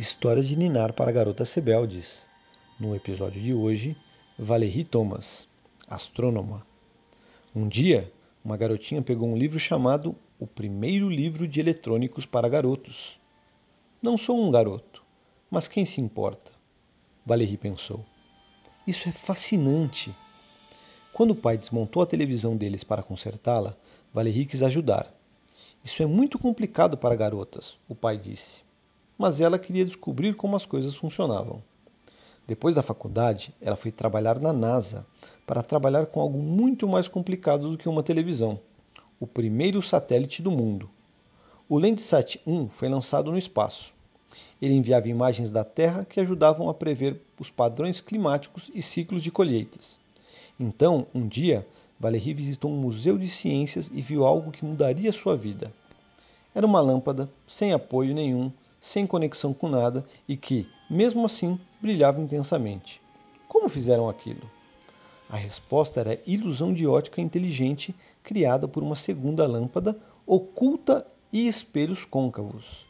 História de Ninar para Garotas Rebeldes. No episódio de hoje, Valérie Thomas, astrônoma. Um dia, uma garotinha pegou um livro chamado O Primeiro Livro de Eletrônicos para Garotos. Não sou um garoto, mas quem se importa? Valérie pensou. Isso é fascinante. Quando o pai desmontou a televisão deles para consertá-la, Valérie quis ajudar. Isso é muito complicado para garotas, o pai disse mas ela queria descobrir como as coisas funcionavam. Depois da faculdade, ela foi trabalhar na NASA para trabalhar com algo muito mais complicado do que uma televisão: o primeiro satélite do mundo. O Landsat 1 foi lançado no espaço. Ele enviava imagens da Terra que ajudavam a prever os padrões climáticos e ciclos de colheitas. Então, um dia, Valérie visitou um museu de ciências e viu algo que mudaria sua vida. Era uma lâmpada, sem apoio nenhum, sem conexão com nada e que, mesmo assim, brilhava intensamente. Como fizeram aquilo? A resposta era a ilusão de ótica inteligente criada por uma segunda lâmpada oculta e espelhos côncavos,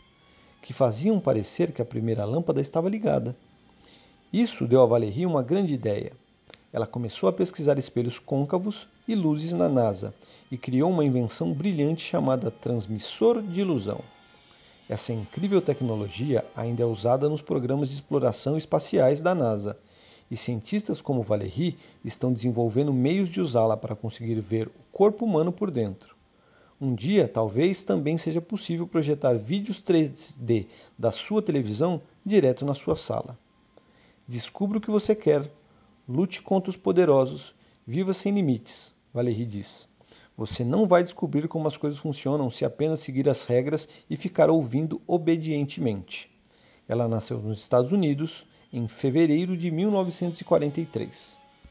que faziam parecer que a primeira lâmpada estava ligada. Isso deu a Valérie uma grande ideia. Ela começou a pesquisar espelhos côncavos e luzes na NASA e criou uma invenção brilhante chamada transmissor de ilusão. Essa incrível tecnologia ainda é usada nos programas de exploração espaciais da NASA, e cientistas como Valérie estão desenvolvendo meios de usá-la para conseguir ver o corpo humano por dentro. Um dia, talvez também seja possível projetar vídeos 3D da sua televisão direto na sua sala. Descubra o que você quer, lute contra os poderosos, viva sem limites, Valérie diz. Você não vai descobrir como as coisas funcionam se apenas seguir as regras e ficar ouvindo obedientemente. Ela nasceu nos Estados Unidos em fevereiro de 1943.